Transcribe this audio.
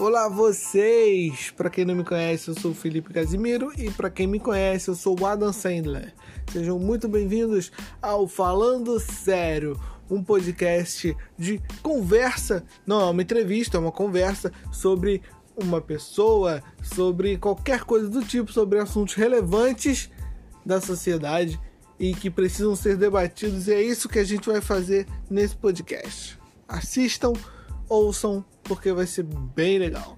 Olá vocês! Para quem não me conhece, eu sou o Felipe Casimiro e para quem me conhece, eu sou o Adam Sandler. Sejam muito bem-vindos ao Falando Sério, um podcast de conversa, não é uma entrevista, é uma conversa sobre uma pessoa, sobre qualquer coisa do tipo, sobre assuntos relevantes da sociedade e que precisam ser debatidos, e é isso que a gente vai fazer nesse podcast. Assistam ouçam, porque vai ser bem legal.